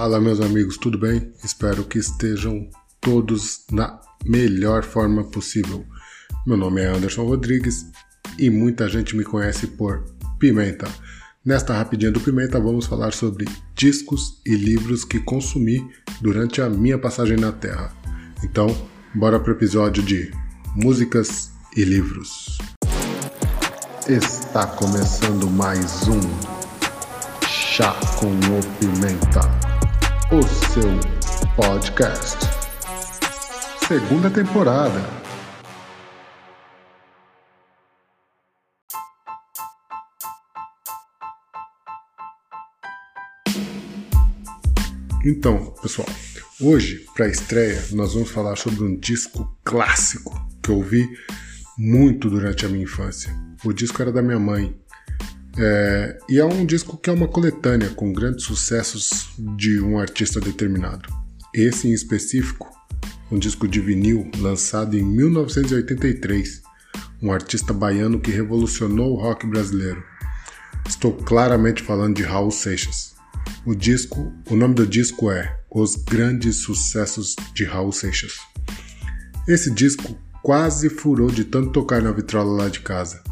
Fala, meus amigos, tudo bem? Espero que estejam todos na melhor forma possível. Meu nome é Anderson Rodrigues e muita gente me conhece por Pimenta. Nesta rapidinha do Pimenta, vamos falar sobre discos e livros que consumi durante a minha passagem na Terra. Então, bora pro episódio de Músicas e Livros. Está começando mais um Chá com o Pimenta, o seu podcast. Segunda temporada. Então, pessoal, hoje, para a estreia, nós vamos falar sobre um disco clássico que eu ouvi muito durante a minha infância. O disco era da minha mãe. É, e é um disco que é uma coletânea com grandes sucessos de um artista determinado. Esse em específico, um disco de vinil lançado em 1983, um artista baiano que revolucionou o rock brasileiro. Estou claramente falando de Raul Seixas. O disco, o nome do disco é Os Grandes Sucessos de Raul Seixas. Esse disco quase furou de tanto tocar na vitrola lá de casa.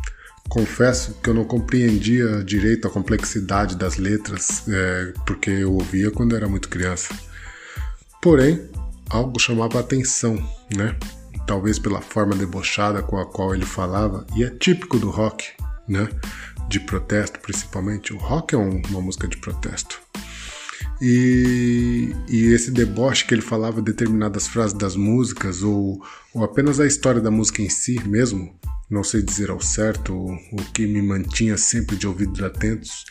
Confesso que eu não compreendia direito a complexidade das letras, é, porque eu ouvia quando era muito criança. Porém, algo chamava atenção, né? Talvez pela forma debochada com a qual ele falava, e é típico do rock, né? De protesto, principalmente. O rock é um, uma música de protesto. E, e, esse deboche que ele falava determinadas frases das músicas, ou, ou apenas a história da música em si mesmo, não sei dizer ao certo o, que me mantinha sempre de ouvidos atentos,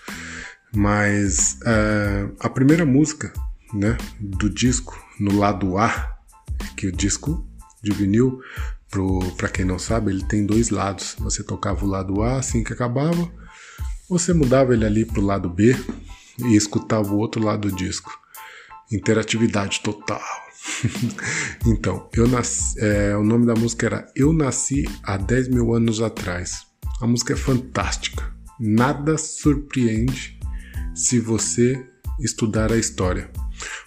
mas uh, a primeira música né, do disco, no lado A, que o disco de vinil, para quem não sabe, ele tem dois lados. Você tocava o lado A assim que acabava, você mudava ele ali para o lado B e escutava o outro lado do disco. Interatividade total. então, eu nasci, é, o nome da música era Eu Nasci há 10 mil anos atrás. A música é fantástica. Nada surpreende se você estudar a história.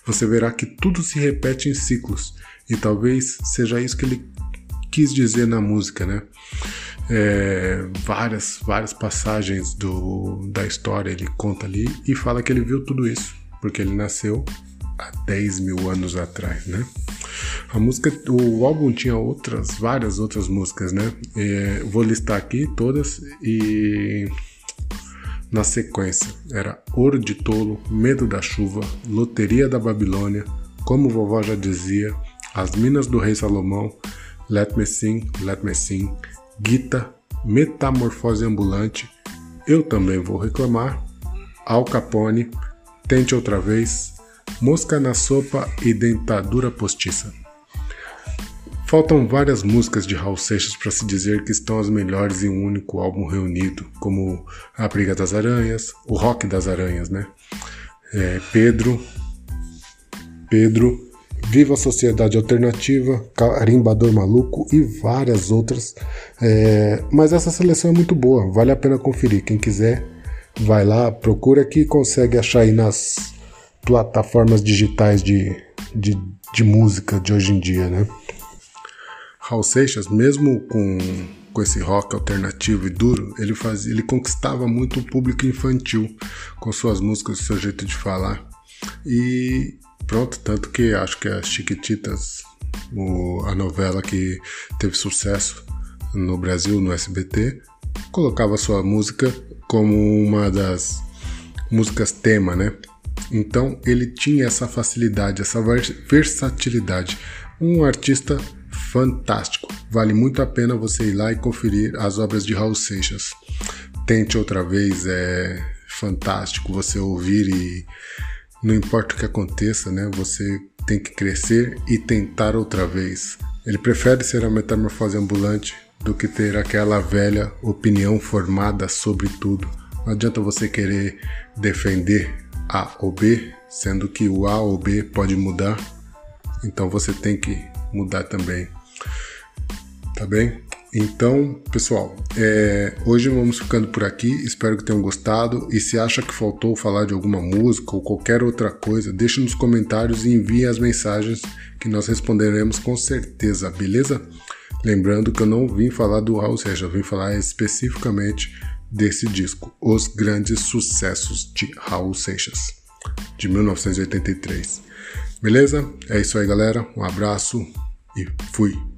Você verá que tudo se repete em ciclos e talvez seja isso que ele quis dizer na música, né? é, várias, várias passagens do, da história ele conta ali e fala que ele viu tudo isso, porque ele nasceu há 10 mil anos atrás, né? A música, o álbum tinha outras, várias outras músicas, né? É, vou listar aqui todas e na sequência era Ouro de Tolo, Medo da Chuva, Loteria da Babilônia, Como Vovó já dizia, As Minas do Rei Salomão, Let Me Sing, Let Me Sing, Gita, Metamorfose Ambulante, Eu Também Vou Reclamar, Al Capone, Tente Outra Vez, Mosca na Sopa e Dentadura Postiça. Faltam várias músicas de Raul Seixas para se dizer que estão as melhores em um único álbum reunido, como A Briga das Aranhas, O Rock das Aranhas, né? É, Pedro, Pedro, Viva a Sociedade Alternativa, Carimbador Maluco e várias outras. É, mas essa seleção é muito boa, vale a pena conferir. Quem quiser, vai lá, procura que consegue achar aí nas plataformas digitais de, de, de música de hoje em dia, né? Raul Seixas, mesmo com, com esse rock alternativo e duro, ele, faz, ele conquistava muito o público infantil com suas músicas, seu jeito de falar. E Pronto, tanto que acho que as Chiquititas, o, a novela que teve sucesso no Brasil, no SBT, colocava sua música como uma das músicas tema, né? Então ele tinha essa facilidade, essa versatilidade. Um artista fantástico. Vale muito a pena você ir lá e conferir as obras de Raul Seixas. Tente outra vez, é fantástico você ouvir e não importa o que aconteça, né? Você tem que crescer e tentar outra vez. Ele prefere ser a metamorfose ambulante do que ter aquela velha opinião formada sobre tudo. Não adianta você querer defender A ou B, sendo que o A ou B pode mudar. Então você tem que mudar também. Tá bem? Então, pessoal, é, hoje vamos ficando por aqui. Espero que tenham gostado. E se acha que faltou falar de alguma música ou qualquer outra coisa, deixe nos comentários e envie as mensagens que nós responderemos com certeza, beleza? Lembrando que eu não vim falar do Seixas, eu vim falar especificamente desse disco, Os Grandes Sucessos de Raul Seixas, de 1983. Beleza? É isso aí, galera. Um abraço e fui.